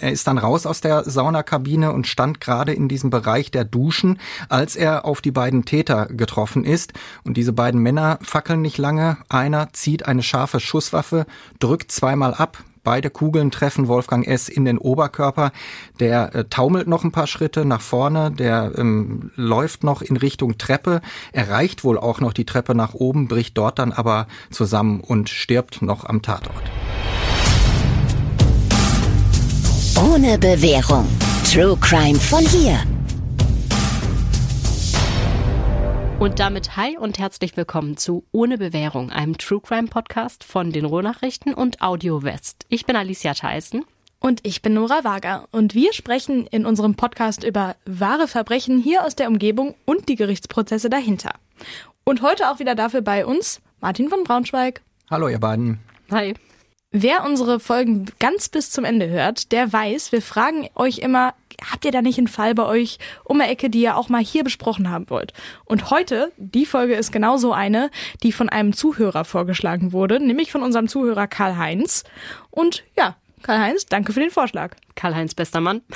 Er ist dann raus aus der Saunakabine und stand gerade in diesem Bereich der Duschen, als er auf die beiden Täter getroffen ist. Und diese beiden Männer fackeln nicht lange. Einer zieht eine scharfe Schusswaffe, drückt zweimal ab. Beide Kugeln treffen Wolfgang S. in den Oberkörper. Der äh, taumelt noch ein paar Schritte nach vorne, der ähm, läuft noch in Richtung Treppe, erreicht wohl auch noch die Treppe nach oben, bricht dort dann aber zusammen und stirbt noch am Tatort. Ohne Bewährung. True Crime von hier. Und damit hi und herzlich willkommen zu Ohne Bewährung, einem True Crime Podcast von den Rohnachrichten und Audio West. Ich bin Alicia Theissen. Und ich bin Nora Wager. Und wir sprechen in unserem Podcast über wahre Verbrechen hier aus der Umgebung und die Gerichtsprozesse dahinter. Und heute auch wieder dafür bei uns Martin von Braunschweig. Hallo, ihr beiden. Hi. Wer unsere Folgen ganz bis zum Ende hört, der weiß, wir fragen euch immer, habt ihr da nicht einen Fall bei euch um die Ecke, die ihr auch mal hier besprochen haben wollt? Und heute, die Folge ist genauso eine, die von einem Zuhörer vorgeschlagen wurde, nämlich von unserem Zuhörer Karl-Heinz. Und ja, Karl-Heinz, danke für den Vorschlag. Karl-Heinz, bester Mann.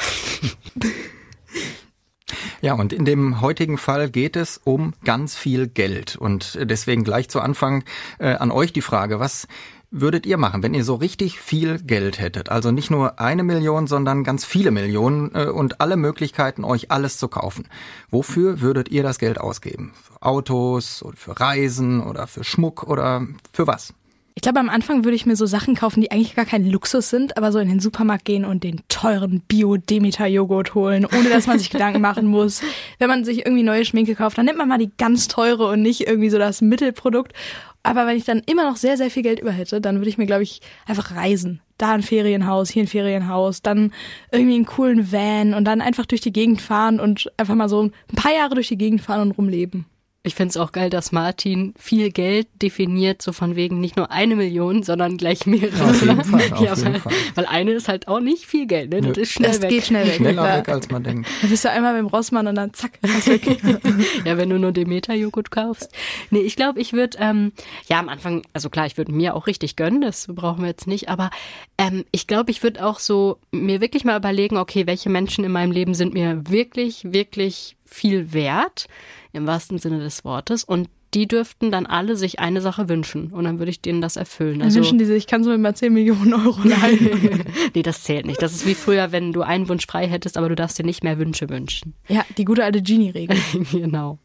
Ja, und in dem heutigen Fall geht es um ganz viel Geld. Und deswegen gleich zu Anfang äh, an euch die Frage, was würdet ihr machen, wenn ihr so richtig viel Geld hättet? Also nicht nur eine Million, sondern ganz viele Millionen äh, und alle Möglichkeiten, euch alles zu kaufen. Wofür würdet ihr das Geld ausgeben? Für Autos oder für Reisen oder für Schmuck oder für was? Ich glaube, am Anfang würde ich mir so Sachen kaufen, die eigentlich gar kein Luxus sind, aber so in den Supermarkt gehen und den teuren Bio-Demeter-Joghurt holen, ohne dass man sich Gedanken machen muss. Wenn man sich irgendwie neue Schminke kauft, dann nimmt man mal die ganz teure und nicht irgendwie so das Mittelprodukt. Aber wenn ich dann immer noch sehr, sehr viel Geld über hätte, dann würde ich mir, glaube ich, einfach reisen. Da ein Ferienhaus, hier ein Ferienhaus, dann irgendwie einen coolen Van und dann einfach durch die Gegend fahren und einfach mal so ein paar Jahre durch die Gegend fahren und rumleben. Ich finde es auch geil, dass Martin viel Geld definiert, so von wegen nicht nur eine Million, sondern gleich mehrere. Auf jeden Fall, auf ja, jeden weil, Fall. weil eine ist halt auch nicht viel Geld, ne? Das Nö. ist schnell das weg. geht schnell weg. Schneller weg, als man denkt. Da bist du einmal beim Rossmann und dann zack, ist weg. Ja, wenn du nur Demeter-Joghurt kaufst. Nee, ich glaube, ich würde, ähm, ja, am Anfang, also klar, ich würde mir auch richtig gönnen, das brauchen wir jetzt nicht, aber ähm, ich glaube, ich würde auch so mir wirklich mal überlegen, okay, welche Menschen in meinem Leben sind mir wirklich, wirklich viel wert, im wahrsten Sinne des Wortes, und die dürften dann alle sich eine Sache wünschen und dann würde ich denen das erfüllen. Dann wünschen die sich, ich kann so immer 10 Millionen Euro leihen. nee, das zählt nicht. Das ist wie früher, wenn du einen Wunsch frei hättest, aber du darfst dir nicht mehr Wünsche wünschen. ja, die gute alte Genie-Regel. genau.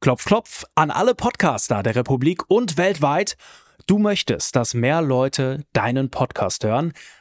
Klopf, klopf an alle Podcaster der Republik und weltweit. Du möchtest, dass mehr Leute deinen Podcast hören?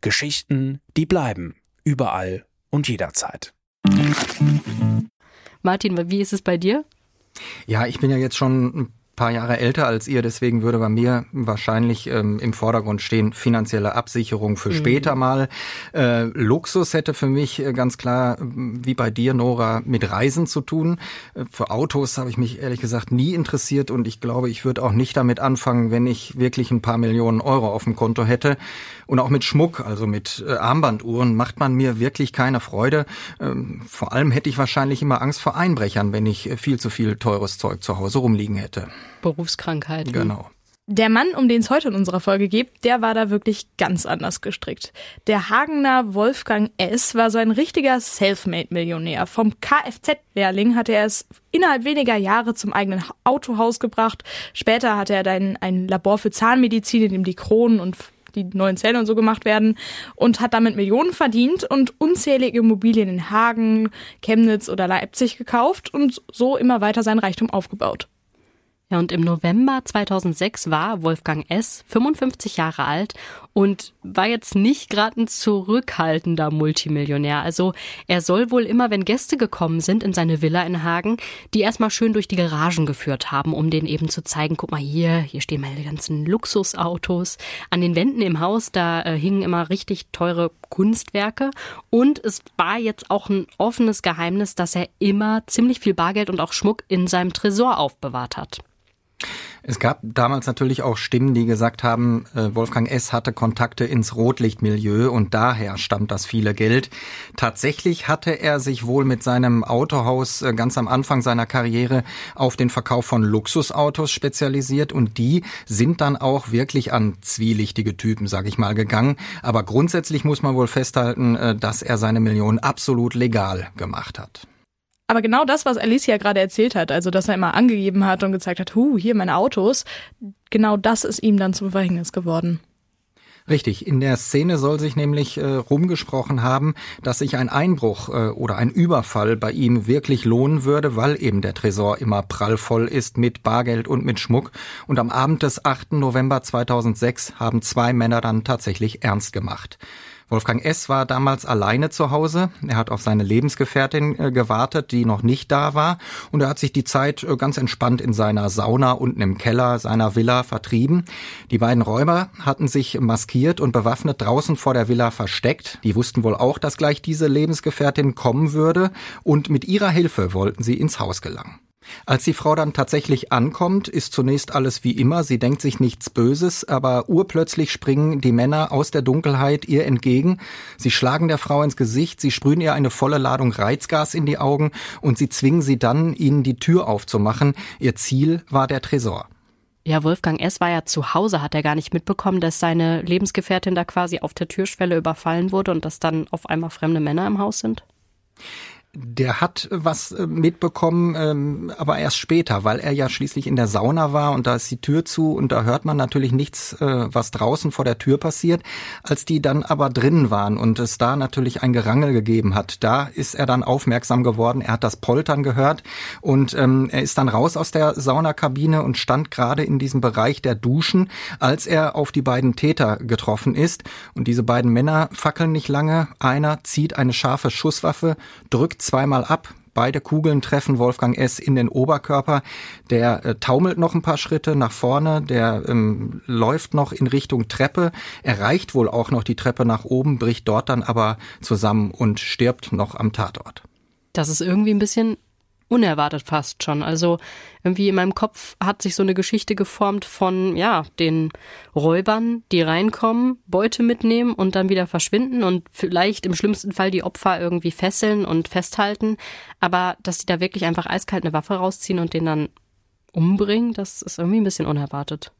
Geschichten, die bleiben. Überall und jederzeit. Martin, wie ist es bei dir? Ja, ich bin ja jetzt schon ein paar Jahre älter als ihr, deswegen würde bei mir wahrscheinlich ähm, im Vordergrund stehen finanzielle Absicherung für später mal. Äh, Luxus hätte für mich äh, ganz klar, wie bei dir, Nora, mit Reisen zu tun. Äh, für Autos habe ich mich ehrlich gesagt nie interessiert und ich glaube, ich würde auch nicht damit anfangen, wenn ich wirklich ein paar Millionen Euro auf dem Konto hätte. Und auch mit Schmuck, also mit äh, Armbanduhren, macht man mir wirklich keine Freude. Ähm, vor allem hätte ich wahrscheinlich immer Angst vor Einbrechern, wenn ich viel zu viel teures Zeug zu Hause rumliegen hätte. Berufskrankheiten. Genau. Der Mann, um den es heute in unserer Folge geht, der war da wirklich ganz anders gestrickt. Der Hagener Wolfgang S. war so ein richtiger Selfmade-Millionär. Vom Kfz-Lehrling hatte er es innerhalb weniger Jahre zum eigenen Autohaus gebracht. Später hatte er dann ein Labor für Zahnmedizin, in dem die Kronen und die neuen Zähne und so gemacht werden und hat damit Millionen verdient und unzählige Immobilien in Hagen, Chemnitz oder Leipzig gekauft und so immer weiter seinen Reichtum aufgebaut. Ja, und im November 2006 war Wolfgang S. 55 Jahre alt und war jetzt nicht gerade ein zurückhaltender Multimillionär. Also er soll wohl immer, wenn Gäste gekommen sind in seine Villa in Hagen, die erstmal schön durch die Garagen geführt haben, um denen eben zu zeigen, guck mal hier, hier stehen meine ganzen Luxusautos. An den Wänden im Haus, da äh, hingen immer richtig teure Kunstwerke. Und es war jetzt auch ein offenes Geheimnis, dass er immer ziemlich viel Bargeld und auch Schmuck in seinem Tresor aufbewahrt hat. Es gab damals natürlich auch Stimmen, die gesagt haben, äh, Wolfgang S. hatte Kontakte ins Rotlichtmilieu und daher stammt das viele Geld. Tatsächlich hatte er sich wohl mit seinem Autohaus äh, ganz am Anfang seiner Karriere auf den Verkauf von Luxusautos spezialisiert und die sind dann auch wirklich an zwielichtige Typen, sag ich mal, gegangen. Aber grundsätzlich muss man wohl festhalten, äh, dass er seine Millionen absolut legal gemacht hat. Aber genau das, was Alicia gerade erzählt hat, also dass er immer angegeben hat und gezeigt hat, hu, hier meine Autos, genau das ist ihm dann zum Verhängnis geworden. Richtig, in der Szene soll sich nämlich äh, rumgesprochen haben, dass sich ein Einbruch äh, oder ein Überfall bei ihm wirklich lohnen würde, weil eben der Tresor immer prallvoll ist mit Bargeld und mit Schmuck. Und am Abend des 8. November 2006 haben zwei Männer dann tatsächlich ernst gemacht. Wolfgang S. war damals alleine zu Hause. Er hat auf seine Lebensgefährtin äh, gewartet, die noch nicht da war. Und er hat sich die Zeit äh, ganz entspannt in seiner Sauna unten im Keller seiner Villa vertrieben. Die beiden Räuber hatten sich maskiert und bewaffnet draußen vor der Villa versteckt. Die wussten wohl auch, dass gleich diese Lebensgefährtin kommen würde. Und mit ihrer Hilfe wollten sie ins Haus gelangen. Als die Frau dann tatsächlich ankommt, ist zunächst alles wie immer. Sie denkt sich nichts Böses, aber urplötzlich springen die Männer aus der Dunkelheit ihr entgegen. Sie schlagen der Frau ins Gesicht, sie sprühen ihr eine volle Ladung Reizgas in die Augen und sie zwingen sie dann, ihnen die Tür aufzumachen. Ihr Ziel war der Tresor. Ja, Wolfgang S. war ja zu Hause, hat er gar nicht mitbekommen, dass seine Lebensgefährtin da quasi auf der Türschwelle überfallen wurde und dass dann auf einmal fremde Männer im Haus sind? Der hat was äh, mitbekommen, ähm, aber erst später, weil er ja schließlich in der Sauna war und da ist die Tür zu und da hört man natürlich nichts, äh, was draußen vor der Tür passiert. Als die dann aber drinnen waren und es da natürlich ein Gerangel gegeben hat, da ist er dann aufmerksam geworden. Er hat das Poltern gehört und ähm, er ist dann raus aus der Saunakabine und stand gerade in diesem Bereich der Duschen, als er auf die beiden Täter getroffen ist. Und diese beiden Männer fackeln nicht lange. Einer zieht eine scharfe Schusswaffe, drückt zweimal ab. Beide Kugeln treffen Wolfgang S. in den Oberkörper. Der äh, taumelt noch ein paar Schritte nach vorne, der ähm, läuft noch in Richtung Treppe, erreicht wohl auch noch die Treppe nach oben, bricht dort dann aber zusammen und stirbt noch am Tatort. Das ist irgendwie ein bisschen unerwartet fast schon. Also irgendwie in meinem Kopf hat sich so eine Geschichte geformt von, ja, den Räubern, die reinkommen, Beute mitnehmen und dann wieder verschwinden und vielleicht im schlimmsten Fall die Opfer irgendwie fesseln und festhalten. Aber dass die da wirklich einfach eiskalt eine Waffe rausziehen und den dann umbringen, das ist irgendwie ein bisschen unerwartet.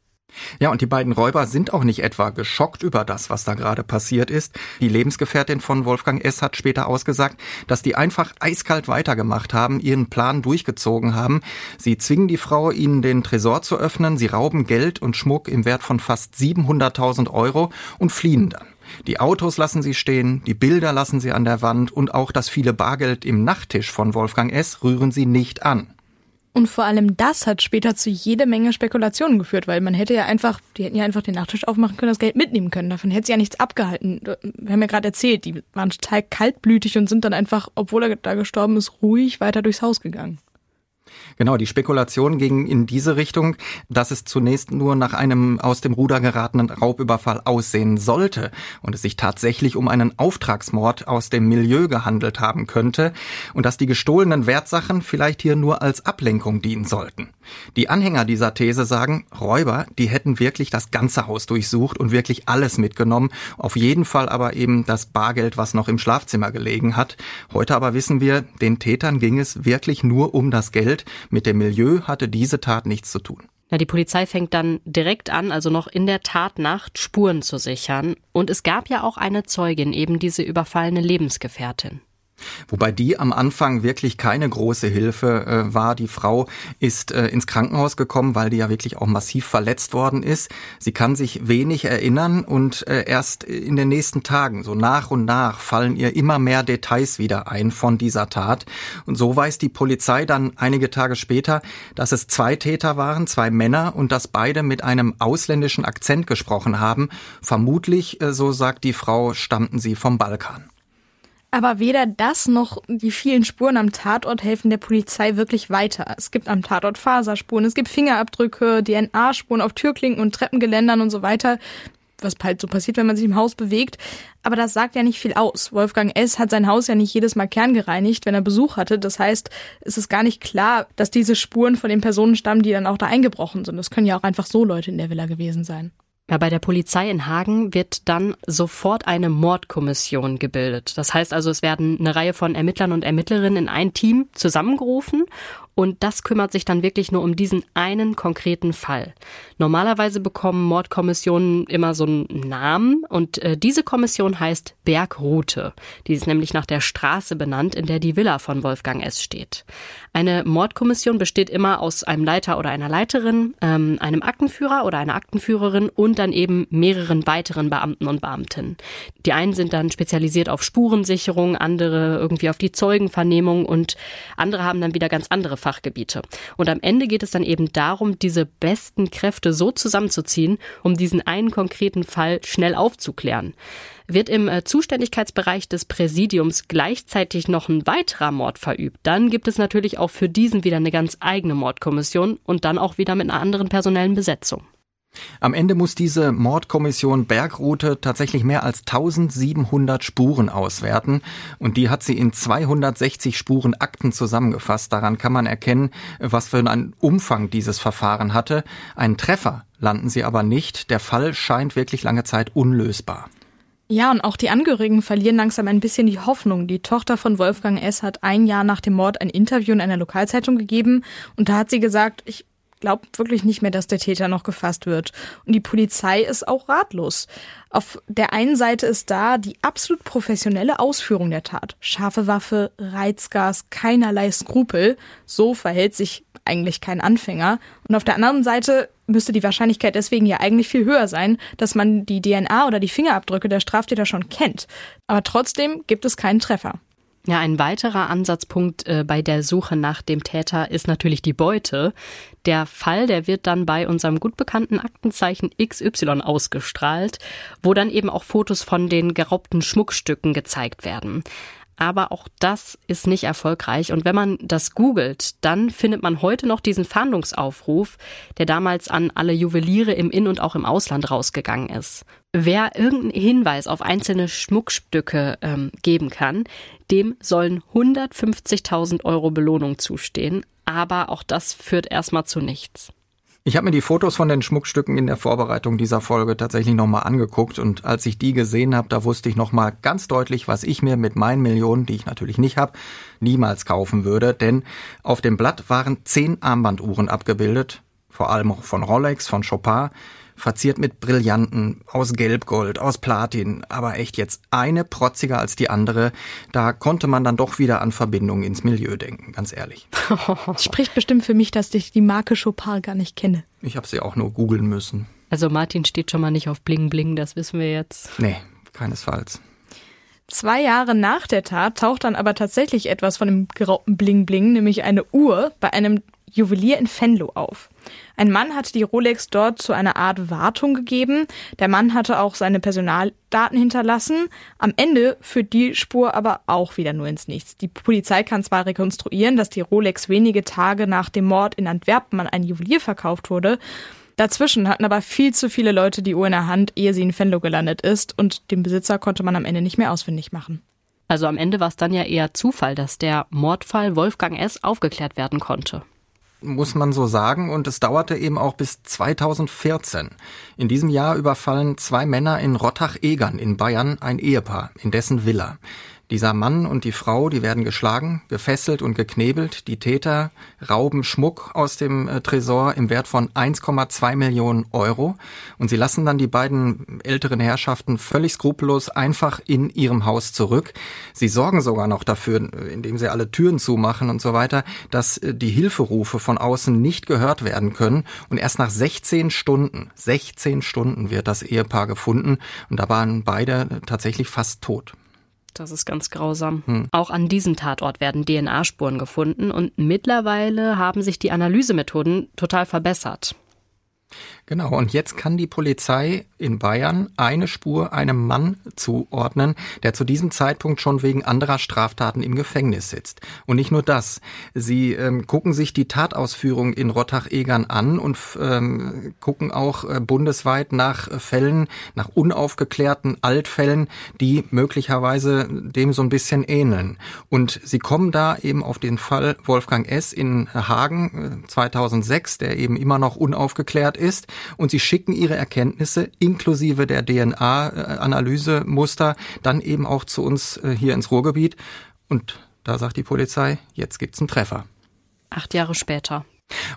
Ja, und die beiden Räuber sind auch nicht etwa geschockt über das, was da gerade passiert ist. Die Lebensgefährtin von Wolfgang S. hat später ausgesagt, dass die einfach eiskalt weitergemacht haben, ihren Plan durchgezogen haben. Sie zwingen die Frau, ihnen den Tresor zu öffnen, sie rauben Geld und Schmuck im Wert von fast 700.000 Euro und fliehen dann. Die Autos lassen sie stehen, die Bilder lassen sie an der Wand und auch das viele Bargeld im Nachttisch von Wolfgang S. rühren sie nicht an. Und vor allem das hat später zu jede Menge Spekulationen geführt, weil man hätte ja einfach, die hätten ja einfach den Nachttisch aufmachen können, das Geld mitnehmen können. Davon hätte sie ja nichts abgehalten. Wir haben ja gerade erzählt, die waren total kaltblütig und sind dann einfach, obwohl er da gestorben ist, ruhig weiter durchs Haus gegangen. Genau, die Spekulation ging in diese Richtung, dass es zunächst nur nach einem aus dem Ruder geratenen Raubüberfall aussehen sollte und es sich tatsächlich um einen Auftragsmord aus dem Milieu gehandelt haben könnte und dass die gestohlenen Wertsachen vielleicht hier nur als Ablenkung dienen sollten. Die Anhänger dieser These sagen, Räuber, die hätten wirklich das ganze Haus durchsucht und wirklich alles mitgenommen, auf jeden Fall aber eben das Bargeld, was noch im Schlafzimmer gelegen hat. Heute aber wissen wir, den Tätern ging es wirklich nur um das Geld, mit dem Milieu hatte diese Tat nichts zu tun. Ja, die Polizei fängt dann direkt an, also noch in der Tatnacht Spuren zu sichern. Und es gab ja auch eine Zeugin, eben diese überfallene Lebensgefährtin. Wobei die am Anfang wirklich keine große Hilfe äh, war. Die Frau ist äh, ins Krankenhaus gekommen, weil die ja wirklich auch massiv verletzt worden ist. Sie kann sich wenig erinnern und äh, erst in den nächsten Tagen, so nach und nach, fallen ihr immer mehr Details wieder ein von dieser Tat. Und so weiß die Polizei dann einige Tage später, dass es zwei Täter waren, zwei Männer und dass beide mit einem ausländischen Akzent gesprochen haben. Vermutlich, äh, so sagt die Frau, stammten sie vom Balkan. Aber weder das noch die vielen Spuren am Tatort helfen der Polizei wirklich weiter. Es gibt am Tatort Faserspuren, es gibt Fingerabdrücke, DNA-Spuren auf Türklinken und Treppengeländern und so weiter. Was halt so passiert, wenn man sich im Haus bewegt. Aber das sagt ja nicht viel aus. Wolfgang S. hat sein Haus ja nicht jedes Mal kerngereinigt, wenn er Besuch hatte. Das heißt, es ist gar nicht klar, dass diese Spuren von den Personen stammen, die dann auch da eingebrochen sind. Das können ja auch einfach so Leute in der Villa gewesen sein. Bei der Polizei in Hagen wird dann sofort eine Mordkommission gebildet. Das heißt also, es werden eine Reihe von Ermittlern und Ermittlerinnen in ein Team zusammengerufen und das kümmert sich dann wirklich nur um diesen einen konkreten Fall. Normalerweise bekommen Mordkommissionen immer so einen Namen und äh, diese Kommission heißt Bergroute. Die ist nämlich nach der Straße benannt, in der die Villa von Wolfgang S. steht. Eine Mordkommission besteht immer aus einem Leiter oder einer Leiterin, ähm, einem Aktenführer oder einer Aktenführerin und dann eben mehreren weiteren Beamten und Beamtinnen. Die einen sind dann spezialisiert auf Spurensicherung, andere irgendwie auf die Zeugenvernehmung und andere haben dann wieder ganz andere Fachgebiete. Und am Ende geht es dann eben darum, diese besten Kräfte so zusammenzuziehen, um diesen einen konkreten Fall schnell aufzuklären. Wird im äh, Zuständigkeitsbereich des Präsidiums gleichzeitig noch ein weiterer Mord verübt, dann gibt es natürlich auch für diesen wieder eine ganz eigene Mordkommission und dann auch wieder mit einer anderen personellen Besetzung. Am Ende muss diese Mordkommission Bergroute tatsächlich mehr als 1700 Spuren auswerten und die hat sie in 260 Spurenakten zusammengefasst. Daran kann man erkennen, was für einen Umfang dieses Verfahren hatte. Einen Treffer landen sie aber nicht. Der Fall scheint wirklich lange Zeit unlösbar. Ja, und auch die Angehörigen verlieren langsam ein bisschen die Hoffnung. Die Tochter von Wolfgang S. hat ein Jahr nach dem Mord ein Interview in einer Lokalzeitung gegeben und da hat sie gesagt, ich glaubt wirklich nicht mehr, dass der Täter noch gefasst wird. Und die Polizei ist auch ratlos. Auf der einen Seite ist da die absolut professionelle Ausführung der Tat. Scharfe Waffe, Reizgas, keinerlei Skrupel. So verhält sich eigentlich kein Anfänger. Und auf der anderen Seite müsste die Wahrscheinlichkeit deswegen ja eigentlich viel höher sein, dass man die DNA oder die Fingerabdrücke der Straftäter schon kennt. Aber trotzdem gibt es keinen Treffer. Ja, ein weiterer Ansatzpunkt äh, bei der Suche nach dem Täter ist natürlich die Beute. Der Fall, der wird dann bei unserem gut bekannten Aktenzeichen XY ausgestrahlt, wo dann eben auch Fotos von den geraubten Schmuckstücken gezeigt werden. Aber auch das ist nicht erfolgreich. Und wenn man das googelt, dann findet man heute noch diesen Fahndungsaufruf, der damals an alle Juweliere im In- und auch im Ausland rausgegangen ist. Wer irgendeinen Hinweis auf einzelne Schmuckstücke ähm, geben kann, dem sollen 150.000 Euro Belohnung zustehen. Aber auch das führt erstmal zu nichts. Ich habe mir die Fotos von den Schmuckstücken in der Vorbereitung dieser Folge tatsächlich nochmal angeguckt und als ich die gesehen habe, da wusste ich nochmal ganz deutlich, was ich mir mit meinen Millionen, die ich natürlich nicht habe, niemals kaufen würde. Denn auf dem Blatt waren zehn Armbanduhren abgebildet, vor allem auch von Rolex, von Chopin, verziert mit Brillanten, aus Gelbgold, aus Platin, aber echt jetzt eine protziger als die andere. Da konnte man dann doch wieder an Verbindungen ins Milieu denken, ganz ehrlich. Spricht bestimmt für mich, dass ich die Marke Chopin gar nicht kenne. Ich habe sie auch nur googeln müssen. Also Martin steht schon mal nicht auf Bling Bling, das wissen wir jetzt. Nee, keinesfalls. Zwei Jahre nach der Tat taucht dann aber tatsächlich etwas von dem geraubten Bling Bling, nämlich eine Uhr bei einem Juwelier in Venlo auf. Ein Mann hatte die Rolex dort zu einer Art Wartung gegeben. Der Mann hatte auch seine Personaldaten hinterlassen. Am Ende führt die Spur aber auch wieder nur ins Nichts. Die Polizei kann zwar rekonstruieren, dass die Rolex wenige Tage nach dem Mord in Antwerpen an einen Juwelier verkauft wurde. Dazwischen hatten aber viel zu viele Leute die Uhr in der Hand, ehe sie in Venlo gelandet ist und den Besitzer konnte man am Ende nicht mehr ausfindig machen. Also am Ende war es dann ja eher Zufall, dass der Mordfall Wolfgang S. aufgeklärt werden konnte muss man so sagen. Und es dauerte eben auch bis 2014. In diesem Jahr überfallen zwei Männer in Rottach-Egern in Bayern ein Ehepaar in dessen Villa. Dieser Mann und die Frau, die werden geschlagen, gefesselt und geknebelt. Die Täter rauben Schmuck aus dem äh, Tresor im Wert von 1,2 Millionen Euro. Und sie lassen dann die beiden älteren Herrschaften völlig skrupellos einfach in ihrem Haus zurück. Sie sorgen sogar noch dafür, indem sie alle Türen zumachen und so weiter, dass äh, die Hilferufe von außen nicht gehört werden können. Und erst nach 16 Stunden, 16 Stunden wird das Ehepaar gefunden. Und da waren beide tatsächlich fast tot. Das ist ganz grausam. Hm. Auch an diesem Tatort werden DNA-Spuren gefunden und mittlerweile haben sich die Analysemethoden total verbessert. Genau, und jetzt kann die Polizei in Bayern eine Spur einem Mann zuordnen, der zu diesem Zeitpunkt schon wegen anderer Straftaten im Gefängnis sitzt. Und nicht nur das. Sie ähm, gucken sich die Tatausführung in Rottach-Egern an und ähm, gucken auch äh, bundesweit nach Fällen, nach unaufgeklärten Altfällen, die möglicherweise dem so ein bisschen ähneln. Und sie kommen da eben auf den Fall Wolfgang S. in Hagen äh, 2006, der eben immer noch unaufgeklärt ist und sie schicken ihre Erkenntnisse inklusive der DNA-Analysemuster dann eben auch zu uns äh, hier ins Ruhrgebiet. Und da sagt die Polizei, jetzt gibt's einen Treffer. Acht Jahre später.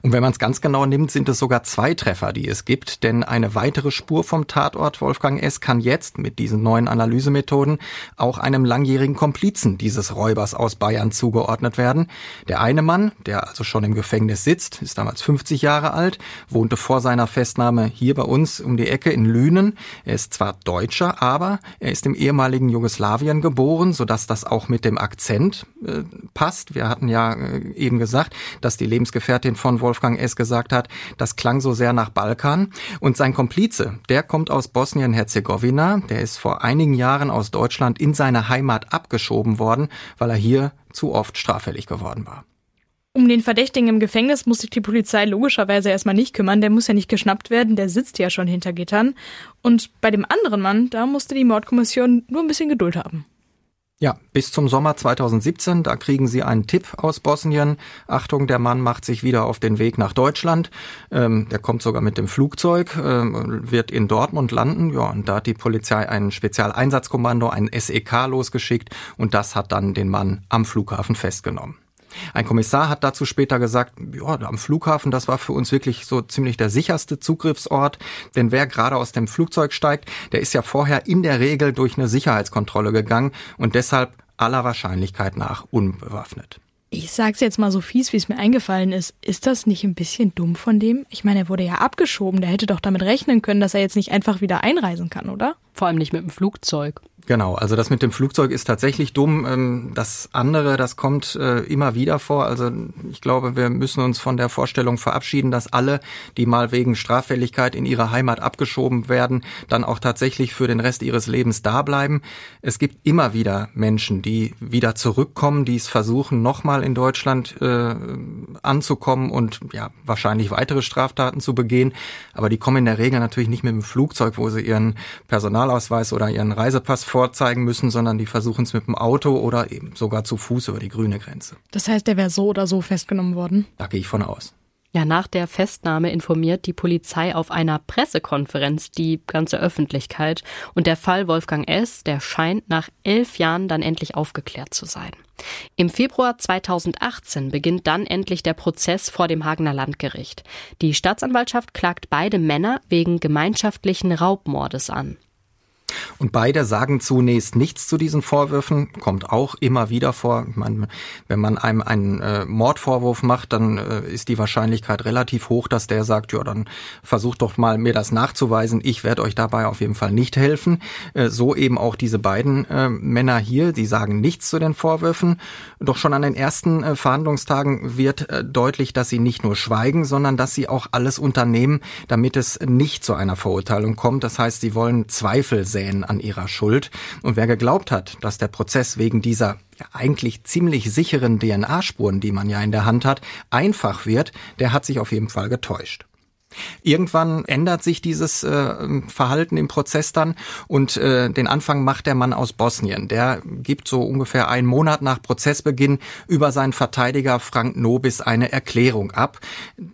Und wenn man es ganz genau nimmt, sind es sogar zwei Treffer, die es gibt, denn eine weitere Spur vom Tatort Wolfgang S. kann jetzt mit diesen neuen Analysemethoden auch einem langjährigen Komplizen dieses Räubers aus Bayern zugeordnet werden. Der eine Mann, der also schon im Gefängnis sitzt, ist damals 50 Jahre alt, wohnte vor seiner Festnahme hier bei uns um die Ecke in Lünen. Er ist zwar Deutscher, aber er ist im ehemaligen Jugoslawien geboren, sodass das auch mit dem Akzent äh, passt. Wir hatten ja äh, eben gesagt, dass die Lebensgefährtin von Wolfgang S. gesagt hat, das klang so sehr nach Balkan. Und sein Komplize, der kommt aus Bosnien-Herzegowina, der ist vor einigen Jahren aus Deutschland in seine Heimat abgeschoben worden, weil er hier zu oft straffällig geworden war. Um den Verdächtigen im Gefängnis muss sich die Polizei logischerweise erstmal nicht kümmern. Der muss ja nicht geschnappt werden, der sitzt ja schon hinter Gittern. Und bei dem anderen Mann, da musste die Mordkommission nur ein bisschen Geduld haben. Ja, bis zum Sommer 2017, da kriegen sie einen Tipp aus Bosnien. Achtung, der Mann macht sich wieder auf den Weg nach Deutschland. Ähm, der kommt sogar mit dem Flugzeug, äh, wird in Dortmund landen. Ja, und da hat die Polizei ein Spezialeinsatzkommando, ein SEK losgeschickt und das hat dann den Mann am Flughafen festgenommen. Ein Kommissar hat dazu später gesagt, ja, am Flughafen, das war für uns wirklich so ziemlich der sicherste Zugriffsort, denn wer gerade aus dem Flugzeug steigt, der ist ja vorher in der Regel durch eine Sicherheitskontrolle gegangen und deshalb aller Wahrscheinlichkeit nach unbewaffnet. Ich sag's jetzt mal so fies, wie es mir eingefallen ist. Ist das nicht ein bisschen dumm von dem? Ich meine, er wurde ja abgeschoben. Der hätte doch damit rechnen können, dass er jetzt nicht einfach wieder einreisen kann, oder? Vor allem nicht mit dem Flugzeug. Genau, also das mit dem Flugzeug ist tatsächlich dumm. Ähm, das andere, das kommt äh, immer wieder vor. Also ich glaube, wir müssen uns von der Vorstellung verabschieden, dass alle, die mal wegen Straffälligkeit in ihre Heimat abgeschoben werden, dann auch tatsächlich für den Rest ihres Lebens da bleiben. Es gibt immer wieder Menschen, die wieder zurückkommen, die es versuchen, nochmal in Deutschland äh, anzukommen und ja, wahrscheinlich weitere Straftaten zu begehen. Aber die kommen in der Regel natürlich nicht mit dem Flugzeug, wo sie ihren Personalausweis oder ihren Reisepass vorzeigen müssen, sondern die versuchen es mit dem Auto oder eben sogar zu Fuß über die grüne Grenze. Das heißt, der wäre so oder so festgenommen worden? Da gehe ich von aus. Ja, nach der Festnahme informiert die Polizei auf einer Pressekonferenz die ganze Öffentlichkeit und der Fall Wolfgang S., der scheint nach elf Jahren dann endlich aufgeklärt zu sein. Im Februar 2018 beginnt dann endlich der Prozess vor dem Hagener Landgericht. Die Staatsanwaltschaft klagt beide Männer wegen gemeinschaftlichen Raubmordes an. Und beide sagen zunächst nichts zu diesen Vorwürfen, kommt auch immer wieder vor. Ich wenn man einem einen äh, Mordvorwurf macht, dann äh, ist die Wahrscheinlichkeit relativ hoch, dass der sagt, ja, dann versucht doch mal mir das nachzuweisen. Ich werde euch dabei auf jeden Fall nicht helfen. Äh, so eben auch diese beiden äh, Männer hier, die sagen nichts zu den Vorwürfen. Doch schon an den ersten äh, Verhandlungstagen wird äh, deutlich, dass sie nicht nur schweigen, sondern dass sie auch alles unternehmen, damit es nicht zu einer Verurteilung kommt. Das heißt, sie wollen Zweifel sehen säen an ihrer Schuld. Und wer geglaubt hat, dass der Prozess wegen dieser ja, eigentlich ziemlich sicheren DNA-Spuren, die man ja in der Hand hat, einfach wird, der hat sich auf jeden Fall getäuscht. Irgendwann ändert sich dieses äh, Verhalten im Prozess dann und äh, den Anfang macht der Mann aus Bosnien. Der gibt so ungefähr einen Monat nach Prozessbeginn über seinen Verteidiger Frank Nobis eine Erklärung ab.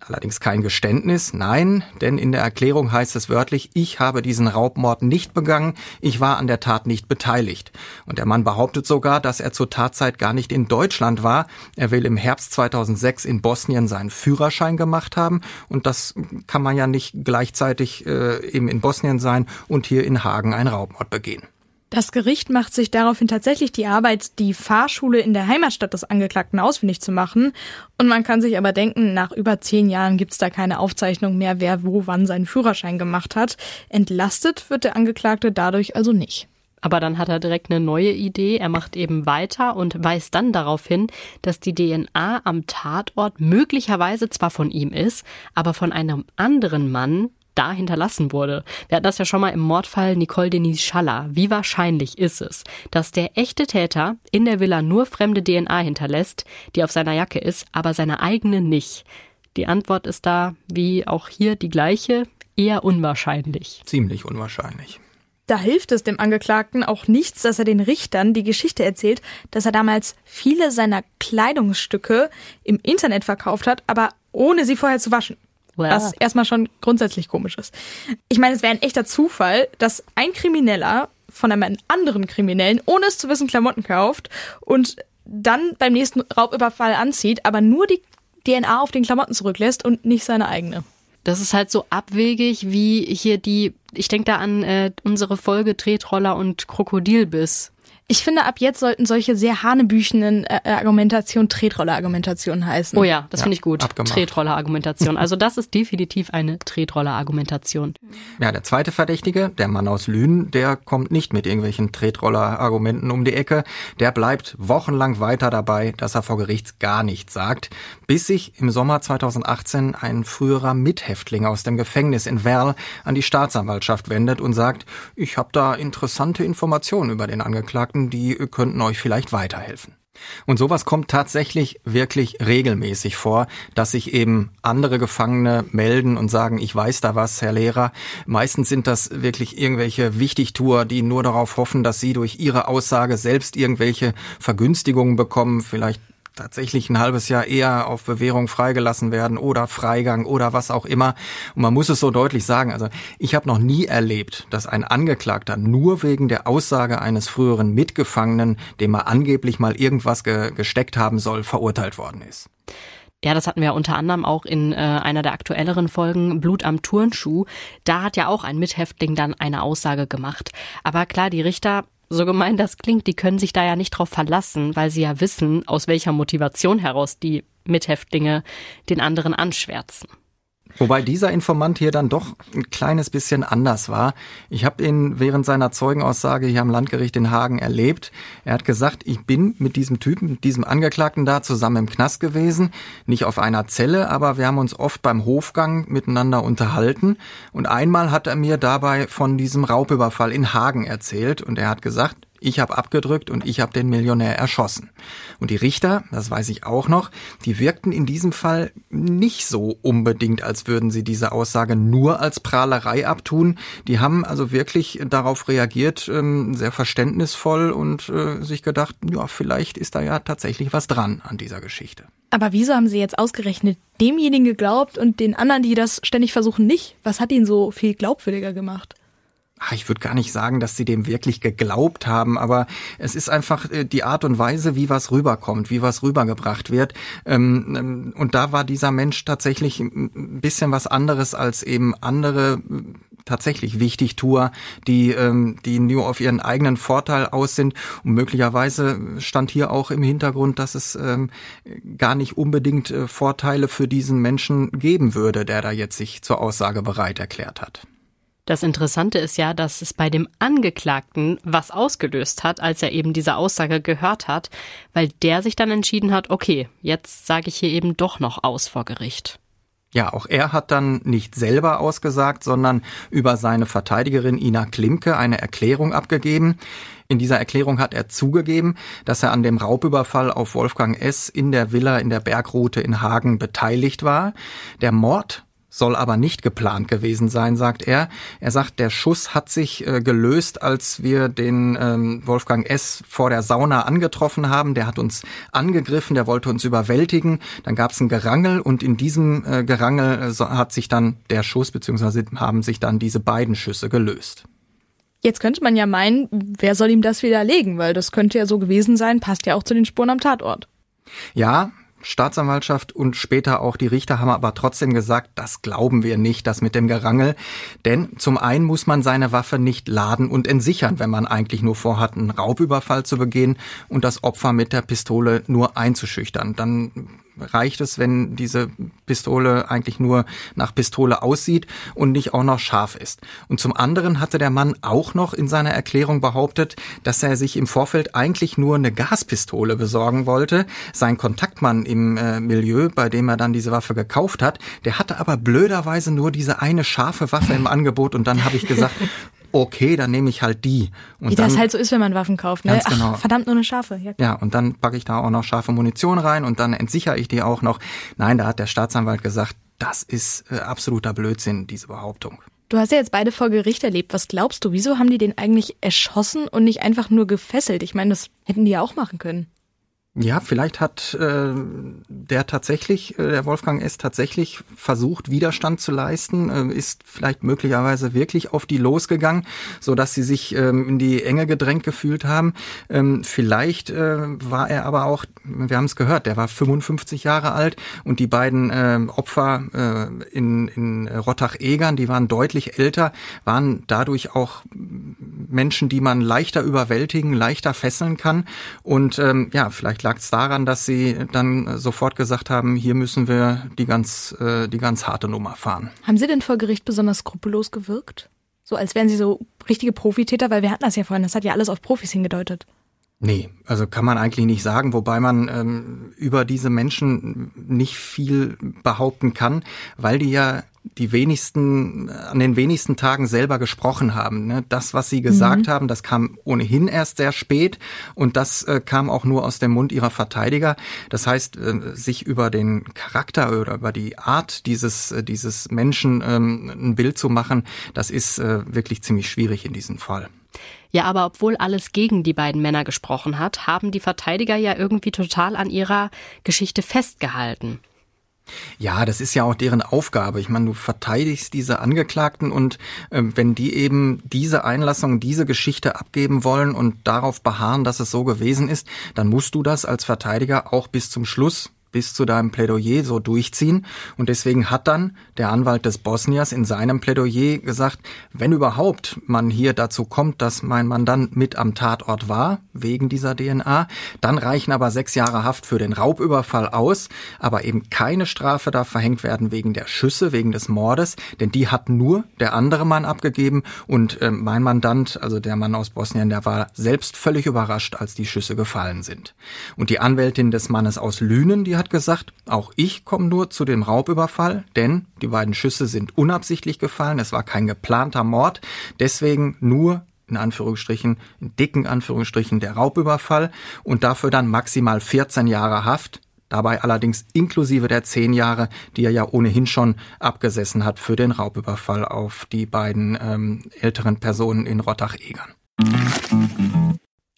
Allerdings kein Geständnis, nein, denn in der Erklärung heißt es wörtlich, ich habe diesen Raubmord nicht begangen, ich war an der Tat nicht beteiligt. Und der Mann behauptet sogar, dass er zur Tatzeit gar nicht in Deutschland war. Er will im Herbst 2006 in Bosnien seinen Führerschein gemacht haben und das kann man ja nicht gleichzeitig äh, eben in Bosnien sein und hier in Hagen einen Raubmord begehen. Das Gericht macht sich daraufhin tatsächlich die Arbeit, die Fahrschule in der Heimatstadt des Angeklagten ausfindig zu machen. Und man kann sich aber denken, nach über zehn Jahren gibt's da keine Aufzeichnung mehr, wer wo wann seinen Führerschein gemacht hat. Entlastet wird der Angeklagte dadurch also nicht. Aber dann hat er direkt eine neue Idee. Er macht eben weiter und weist dann darauf hin, dass die DNA am Tatort möglicherweise zwar von ihm ist, aber von einem anderen Mann da hinterlassen wurde. Wir hatten das ja schon mal im Mordfall Nicole Denise Schaller. Wie wahrscheinlich ist es, dass der echte Täter in der Villa nur fremde DNA hinterlässt, die auf seiner Jacke ist, aber seine eigene nicht? Die Antwort ist da, wie auch hier die gleiche, eher unwahrscheinlich. Ziemlich unwahrscheinlich. Da hilft es dem Angeklagten auch nichts, dass er den Richtern die Geschichte erzählt, dass er damals viele seiner Kleidungsstücke im Internet verkauft hat, aber ohne sie vorher zu waschen. Well. Was erstmal schon grundsätzlich komisch ist. Ich meine, es wäre ein echter Zufall, dass ein Krimineller von einem anderen Kriminellen, ohne es zu wissen, Klamotten kauft und dann beim nächsten Raubüberfall anzieht, aber nur die DNA auf den Klamotten zurücklässt und nicht seine eigene. Das ist halt so abwegig wie hier die, ich denke da an äh, unsere Folge Tretroller und Krokodilbiss. Ich finde, ab jetzt sollten solche sehr hanebüchenen äh, Argumentationen Tretroller-Argumentationen heißen. Oh ja, das ja, finde ich gut. Tretroller-Argumentation. Also das ist definitiv eine Tretroller-Argumentation. Ja, der zweite Verdächtige, der Mann aus Lünen, der kommt nicht mit irgendwelchen Tretroller-Argumenten um die Ecke. Der bleibt wochenlang weiter dabei, dass er vor Gericht gar nichts sagt, bis sich im Sommer 2018 ein früherer Mithäftling aus dem Gefängnis in Werl an die Staatsanwaltschaft wendet und sagt, ich habe da interessante Informationen über den Angeklagten Experten, die könnten euch vielleicht weiterhelfen. Und sowas kommt tatsächlich wirklich regelmäßig vor, dass sich eben andere Gefangene melden und sagen, ich weiß da was, Herr Lehrer. Meistens sind das wirklich irgendwelche Wichtigtuer, die nur darauf hoffen, dass sie durch ihre Aussage selbst irgendwelche Vergünstigungen bekommen, vielleicht tatsächlich ein halbes Jahr eher auf Bewährung freigelassen werden oder Freigang oder was auch immer. Und man muss es so deutlich sagen, also ich habe noch nie erlebt, dass ein Angeklagter nur wegen der Aussage eines früheren Mitgefangenen, dem er angeblich mal irgendwas ge gesteckt haben soll, verurteilt worden ist. Ja, das hatten wir unter anderem auch in äh, einer der aktuelleren Folgen Blut am Turnschuh. Da hat ja auch ein Mithäftling dann eine Aussage gemacht. Aber klar, die Richter so gemein das klingt, die können sich da ja nicht drauf verlassen, weil sie ja wissen, aus welcher Motivation heraus die Mithäftlinge den anderen anschwärzen. Wobei dieser Informant hier dann doch ein kleines bisschen anders war. Ich habe ihn während seiner Zeugenaussage hier am Landgericht in Hagen erlebt. Er hat gesagt, ich bin mit diesem Typen, mit diesem Angeklagten da zusammen im Knast gewesen. Nicht auf einer Zelle, aber wir haben uns oft beim Hofgang miteinander unterhalten. Und einmal hat er mir dabei von diesem Raubüberfall in Hagen erzählt. Und er hat gesagt, ich habe abgedrückt und ich habe den Millionär erschossen. Und die Richter, das weiß ich auch noch, die wirkten in diesem Fall nicht so unbedingt, als würden sie diese Aussage nur als Prahlerei abtun. Die haben also wirklich darauf reagiert, ähm, sehr verständnisvoll und äh, sich gedacht, ja, vielleicht ist da ja tatsächlich was dran an dieser Geschichte. Aber wieso haben Sie jetzt ausgerechnet demjenigen geglaubt und den anderen, die das ständig versuchen, nicht? Was hat ihn so viel glaubwürdiger gemacht? Ach, ich würde gar nicht sagen, dass sie dem wirklich geglaubt haben, aber es ist einfach äh, die Art und Weise, wie was rüberkommt, wie was rübergebracht wird. Ähm, ähm, und da war dieser Mensch tatsächlich ein bisschen was anderes als eben andere tatsächlich wichtig Tour, die, ähm, die nur auf ihren eigenen Vorteil aus sind. Und möglicherweise stand hier auch im Hintergrund, dass es gar nicht unbedingt äh, Vorteile für diesen Menschen geben würde, der da jetzt sich zur Aussage bereit erklärt hat. Das Interessante ist ja, dass es bei dem Angeklagten was ausgelöst hat, als er eben diese Aussage gehört hat, weil der sich dann entschieden hat, okay, jetzt sage ich hier eben doch noch aus vor Gericht. Ja, auch er hat dann nicht selber ausgesagt, sondern über seine Verteidigerin Ina Klimke eine Erklärung abgegeben. In dieser Erklärung hat er zugegeben, dass er an dem Raubüberfall auf Wolfgang S. in der Villa in der Bergroute in Hagen beteiligt war. Der Mord soll aber nicht geplant gewesen sein, sagt er. Er sagt, der Schuss hat sich äh, gelöst, als wir den ähm, Wolfgang S. vor der Sauna angetroffen haben. Der hat uns angegriffen, der wollte uns überwältigen. Dann gab es ein Gerangel und in diesem äh, Gerangel äh, hat sich dann der Schuss beziehungsweise haben sich dann diese beiden Schüsse gelöst. Jetzt könnte man ja meinen, wer soll ihm das widerlegen, weil das könnte ja so gewesen sein, passt ja auch zu den Spuren am Tatort. Ja, Staatsanwaltschaft und später auch die Richter haben aber trotzdem gesagt, das glauben wir nicht, das mit dem Gerangel. Denn zum einen muss man seine Waffe nicht laden und entsichern, wenn man eigentlich nur vorhat, einen Raubüberfall zu begehen und das Opfer mit der Pistole nur einzuschüchtern. Dann reicht es, wenn diese Pistole eigentlich nur nach Pistole aussieht und nicht auch noch scharf ist. Und zum anderen hatte der Mann auch noch in seiner Erklärung behauptet, dass er sich im Vorfeld eigentlich nur eine Gaspistole besorgen wollte. Sein Kontaktmann im äh, Milieu, bei dem er dann diese Waffe gekauft hat, der hatte aber blöderweise nur diese eine scharfe Waffe im Angebot und dann habe ich gesagt, okay, dann nehme ich halt die. Und Wie dann, das halt so ist, wenn man Waffen kauft. Ne? Ganz genau. Ach, verdammt, nur eine scharfe. Ja, ja, und dann packe ich da auch noch scharfe Munition rein und dann entsichere ich die auch noch. Nein, da hat der Staatsanwalt gesagt, das ist äh, absoluter Blödsinn, diese Behauptung. Du hast ja jetzt beide vor Gericht erlebt. Was glaubst du, wieso haben die den eigentlich erschossen und nicht einfach nur gefesselt? Ich meine, das hätten die ja auch machen können. Ja, vielleicht hat äh, der tatsächlich, äh, der Wolfgang S. tatsächlich versucht, Widerstand zu leisten, äh, ist vielleicht möglicherweise wirklich auf die losgegangen, so dass sie sich ähm, in die Enge gedrängt gefühlt haben. Ähm, vielleicht äh, war er aber auch, wir haben es gehört, der war 55 Jahre alt und die beiden äh, Opfer äh, in, in Rottach-Egern, die waren deutlich älter, waren dadurch auch Menschen, die man leichter überwältigen, leichter fesseln kann und ähm, ja, vielleicht lag es daran, dass sie dann sofort gesagt haben, hier müssen wir die ganz, äh, die ganz harte Nummer fahren. Haben Sie denn vor Gericht besonders skrupellos gewirkt? So als wären Sie so richtige Profitäter, weil wir hatten das ja vorhin, das hat ja alles auf Profis hingedeutet. Nee, also kann man eigentlich nicht sagen, wobei man ähm, über diese Menschen nicht viel behaupten kann, weil die ja die wenigsten, an den wenigsten Tagen selber gesprochen haben. Ne? Das, was sie gesagt mhm. haben, das kam ohnehin erst sehr spät und das äh, kam auch nur aus dem Mund ihrer Verteidiger. Das heißt, äh, sich über den Charakter oder über die Art dieses, äh, dieses Menschen ähm, ein Bild zu machen, das ist äh, wirklich ziemlich schwierig in diesem Fall. Ja, aber obwohl alles gegen die beiden Männer gesprochen hat, haben die Verteidiger ja irgendwie total an ihrer Geschichte festgehalten. Ja, das ist ja auch deren Aufgabe. Ich meine, du verteidigst diese Angeklagten und äh, wenn die eben diese Einlassung, diese Geschichte abgeben wollen und darauf beharren, dass es so gewesen ist, dann musst du das als Verteidiger auch bis zum Schluss bis zu deinem Plädoyer so durchziehen. Und deswegen hat dann der Anwalt des Bosniers in seinem Plädoyer gesagt, wenn überhaupt man hier dazu kommt, dass mein Mandant mit am Tatort war, wegen dieser DNA, dann reichen aber sechs Jahre Haft für den Raubüberfall aus, aber eben keine Strafe darf verhängt werden wegen der Schüsse, wegen des Mordes, denn die hat nur der andere Mann abgegeben und äh, mein Mandant, also der Mann aus Bosnien, der war selbst völlig überrascht, als die Schüsse gefallen sind. Und die Anwältin des Mannes aus Lünen, die hat gesagt, auch ich komme nur zu dem Raubüberfall, denn die beiden Schüsse sind unabsichtlich gefallen, es war kein geplanter Mord, deswegen nur in Anführungsstrichen, in dicken Anführungsstrichen der Raubüberfall und dafür dann maximal 14 Jahre Haft, dabei allerdings inklusive der 10 Jahre, die er ja ohnehin schon abgesessen hat für den Raubüberfall auf die beiden ähm, älteren Personen in Rottach-Egern.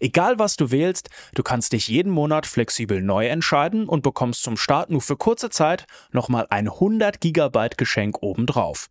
Egal was du wählst, du kannst dich jeden Monat flexibel neu entscheiden und bekommst zum Start nur für kurze Zeit nochmal ein 100 GB Geschenk obendrauf.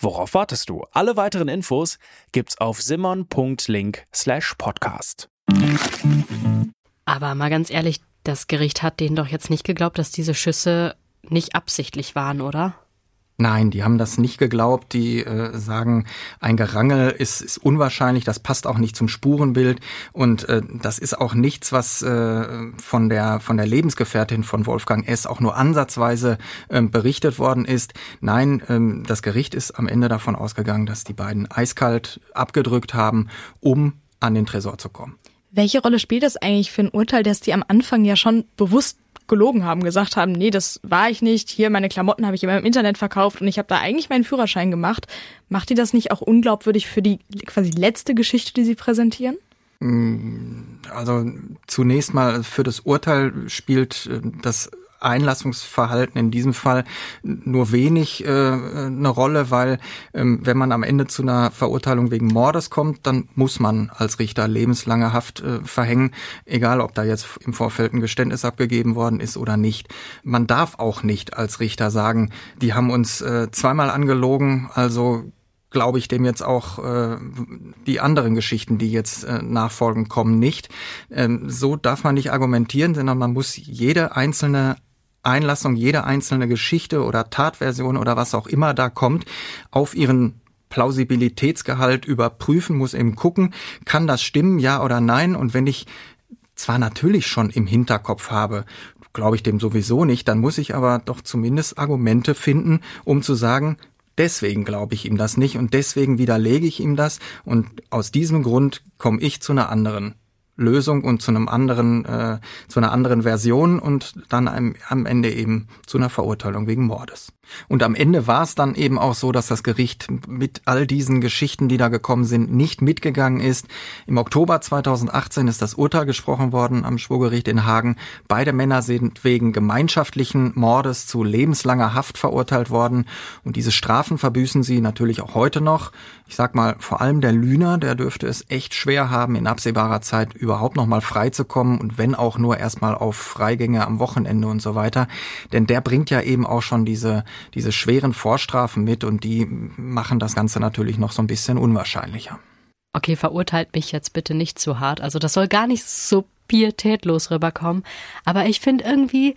worauf wartest du? Alle weiteren Infos gibt's auf simmern.link slash podcast. Aber mal ganz ehrlich, Das Gericht hat denen doch jetzt nicht geglaubt, dass diese Schüsse nicht absichtlich waren, oder? Nein, die haben das nicht geglaubt. Die äh, sagen, ein Gerangel ist, ist unwahrscheinlich, das passt auch nicht zum Spurenbild und äh, das ist auch nichts, was äh, von der von der Lebensgefährtin von Wolfgang S. auch nur ansatzweise äh, berichtet worden ist. Nein, äh, das Gericht ist am Ende davon ausgegangen, dass die beiden eiskalt abgedrückt haben, um an den Tresor zu kommen. Welche Rolle spielt das eigentlich für ein Urteil, dass die am Anfang ja schon bewusst gelogen haben, gesagt haben, nee, das war ich nicht, hier meine Klamotten habe ich immer im Internet verkauft und ich habe da eigentlich meinen Führerschein gemacht. Macht ihr das nicht auch unglaubwürdig für die quasi letzte Geschichte, die sie präsentieren? Also zunächst mal für das Urteil spielt äh, das Einlassungsverhalten in diesem Fall nur wenig äh, eine Rolle, weil ähm, wenn man am Ende zu einer Verurteilung wegen Mordes kommt, dann muss man als Richter lebenslange Haft äh, verhängen, egal ob da jetzt im Vorfeld ein Geständnis abgegeben worden ist oder nicht. Man darf auch nicht als Richter sagen, die haben uns äh, zweimal angelogen, also glaube ich dem jetzt auch äh, die anderen Geschichten, die jetzt äh, nachfolgend kommen, nicht. Ähm, so darf man nicht argumentieren, sondern man muss jede einzelne Einlassung, jede einzelne Geschichte oder Tatversion oder was auch immer da kommt, auf ihren Plausibilitätsgehalt überprüfen, muss eben gucken, kann das stimmen, ja oder nein? Und wenn ich zwar natürlich schon im Hinterkopf habe, glaube ich dem sowieso nicht, dann muss ich aber doch zumindest Argumente finden, um zu sagen, deswegen glaube ich ihm das nicht und deswegen widerlege ich ihm das und aus diesem Grund komme ich zu einer anderen Lösung und zu einem anderen, äh, zu einer anderen Version und dann am, am Ende eben zu einer Verurteilung wegen Mordes. Und am Ende war es dann eben auch so, dass das Gericht mit all diesen Geschichten, die da gekommen sind, nicht mitgegangen ist. Im Oktober 2018 ist das Urteil gesprochen worden am Schwurgericht in Hagen. Beide Männer sind wegen gemeinschaftlichen Mordes zu lebenslanger Haft verurteilt worden. Und diese Strafen verbüßen sie natürlich auch heute noch. Ich sag mal, vor allem der Lüner, der dürfte es echt schwer haben, in absehbarer Zeit überhaupt noch mal frei zu kommen und wenn auch nur erstmal auf Freigänge am Wochenende und so weiter. Denn der bringt ja eben auch schon diese diese schweren Vorstrafen mit und die machen das Ganze natürlich noch so ein bisschen unwahrscheinlicher. Okay, verurteilt mich jetzt bitte nicht zu hart. Also das soll gar nicht so pietätlos rüberkommen. Aber ich finde irgendwie,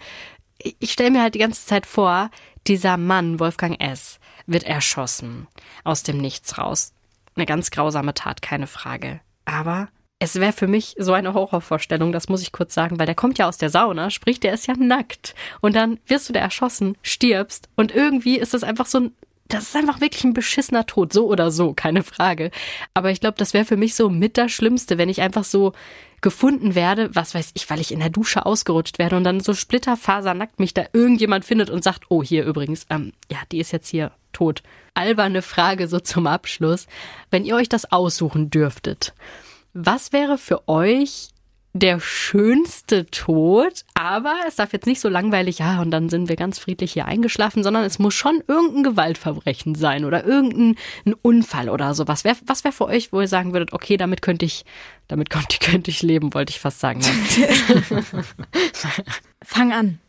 ich stelle mir halt die ganze Zeit vor, dieser Mann, Wolfgang S., wird erschossen. Aus dem Nichts raus. Eine ganz grausame Tat, keine Frage. Aber es wäre für mich so eine Horrorvorstellung, das muss ich kurz sagen, weil der kommt ja aus der Sauna, sprich, der ist ja nackt. Und dann wirst du da erschossen, stirbst und irgendwie ist das einfach so ein das ist einfach wirklich ein beschissener Tod, so oder so, keine Frage. Aber ich glaube, das wäre für mich so mit das Schlimmste, wenn ich einfach so gefunden werde, was weiß ich, weil ich in der Dusche ausgerutscht werde und dann so splitterfasernackt mich da irgendjemand findet und sagt, oh, hier übrigens, ähm, ja, die ist jetzt hier tot. Alberne Frage so zum Abschluss. Wenn ihr euch das aussuchen dürftet, was wäre für euch der schönste Tod, aber es darf jetzt nicht so langweilig, ja, und dann sind wir ganz friedlich hier eingeschlafen, sondern es muss schon irgendein Gewaltverbrechen sein oder irgendein Unfall oder so. Was wäre was wär für euch, wo ihr sagen würdet, okay, damit könnte ich, damit könnte, könnte ich leben, wollte ich fast sagen. Fang an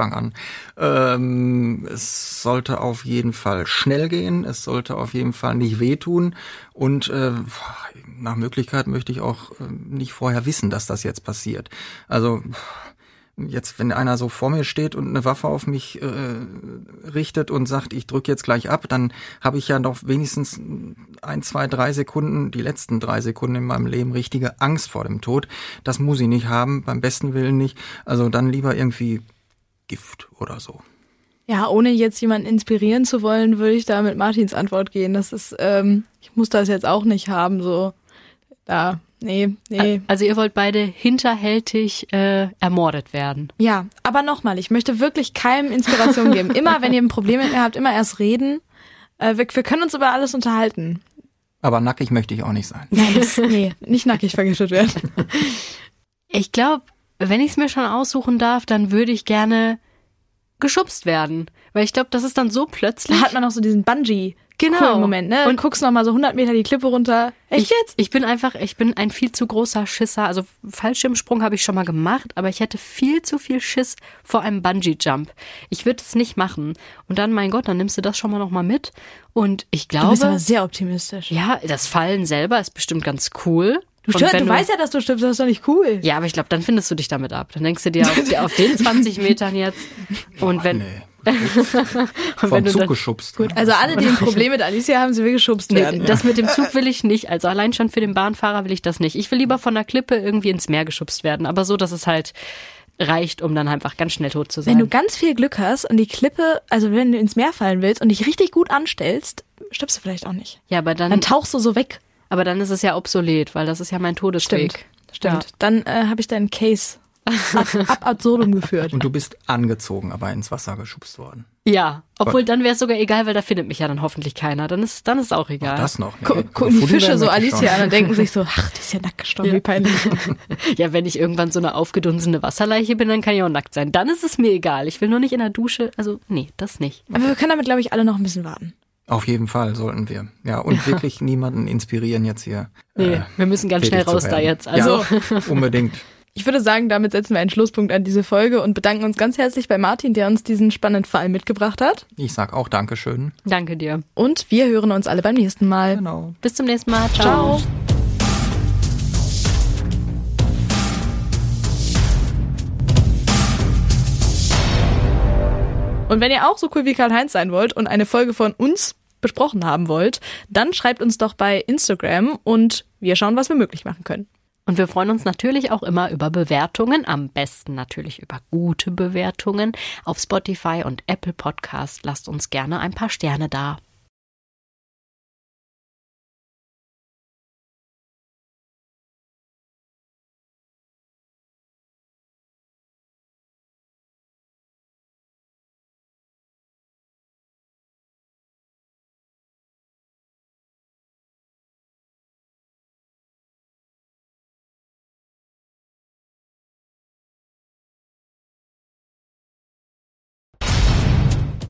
fange an. Ähm, es sollte auf jeden Fall schnell gehen, es sollte auf jeden Fall nicht wehtun und äh, nach Möglichkeit möchte ich auch äh, nicht vorher wissen, dass das jetzt passiert. Also jetzt, wenn einer so vor mir steht und eine Waffe auf mich äh, richtet und sagt, ich drücke jetzt gleich ab, dann habe ich ja noch wenigstens ein, zwei, drei Sekunden, die letzten drei Sekunden in meinem Leben richtige Angst vor dem Tod. Das muss ich nicht haben, beim besten Willen nicht. Also dann lieber irgendwie Gift oder so. Ja, ohne jetzt jemanden inspirieren zu wollen, würde ich da mit Martins Antwort gehen. Das ist, ähm, ich muss das jetzt auch nicht haben, so. Da, nee, nee. Also ihr wollt beide hinterhältig äh, ermordet werden. Ja, aber nochmal, ich möchte wirklich keinem Inspiration geben. Immer, wenn ihr ein Problem mit mir habt, immer erst reden. Äh, wir, wir können uns über alles unterhalten. Aber nackig möchte ich auch nicht sein. Nein, das, nee, nicht nackig vergiftet werden. Ich glaube, wenn ich es mir schon aussuchen darf, dann würde ich gerne geschubst werden. Weil ich glaube, das ist dann so plötzlich. Da hat man auch so diesen Bungee. Genau. Moment, ne? Und guckst noch mal so 100 Meter die Klippe runter. Echt ich, jetzt? Ich bin einfach, ich bin ein viel zu großer Schisser. Also Fallschirmsprung habe ich schon mal gemacht, aber ich hätte viel zu viel Schiss vor einem Bungee-Jump. Ich würde es nicht machen. Und dann, mein Gott, dann nimmst du das schon mal noch mal mit. Und ich glaube. Du bist aber sehr optimistisch. Ja, das Fallen selber ist bestimmt ganz cool. Du, wenn du weißt ja, dass du stirbst, das ist doch nicht cool. Ja, aber ich glaube, dann findest du dich damit ab. Dann denkst du dir auf, auf den 20 Metern jetzt. Und wenn, Nee. Vom Zug dann, geschubst. Gut, also alle, die ein Problem mit Alicia haben, sie will geschubst Nee, werden. das mit dem Zug will ich nicht. Also allein schon für den Bahnfahrer will ich das nicht. Ich will lieber von der Klippe irgendwie ins Meer geschubst werden. Aber so, dass es halt reicht, um dann einfach ganz schnell tot zu sein. Wenn du ganz viel Glück hast und die Klippe, also wenn du ins Meer fallen willst und dich richtig gut anstellst, stirbst du vielleicht auch nicht. ja, aber dann, Dann tauchst du so weg. aber dann ist es ja obsolet, weil das ist ja mein Todesweg. Stimmt. Dann äh, habe ich deinen Case ab, ab absurdum geführt. Und du bist angezogen, aber ins Wasser geschubst worden. Ja, obwohl dann wäre es sogar egal, weil da findet mich ja dann hoffentlich keiner. Dann ist dann ist auch egal. Das noch. Nee, gucken die Fische so. Alicia an und denken sich so, ach, die ist ja nackt gestorben, wie peinlich. Ja, wenn ich irgendwann so eine aufgedunsene Wasserleiche bin, dann kann ich auch nackt sein. Dann ist es mir egal. Ich will nur nicht in der Dusche. Also, nee, das nicht. Aber wir können damit, glaube ich, alle noch ein bisschen warten. Auf jeden Fall sollten wir. Ja, und wirklich niemanden inspirieren jetzt hier. Nee, äh, wir müssen ganz schnell raus da jetzt. Also, ja, unbedingt. Ich würde sagen, damit setzen wir einen Schlusspunkt an diese Folge und bedanken uns ganz herzlich bei Martin, der uns diesen spannenden Fall mitgebracht hat. Ich sag auch Dankeschön. danke dir. Und wir hören uns alle beim nächsten Mal. Genau. Bis zum nächsten Mal. Ciao. Ciao. Und wenn ihr auch so cool wie Karl-Heinz sein wollt und eine Folge von uns besprochen haben wollt, dann schreibt uns doch bei Instagram und wir schauen, was wir möglich machen können. Und wir freuen uns natürlich auch immer über Bewertungen, am besten natürlich über gute Bewertungen. Auf Spotify und Apple Podcast lasst uns gerne ein paar Sterne da.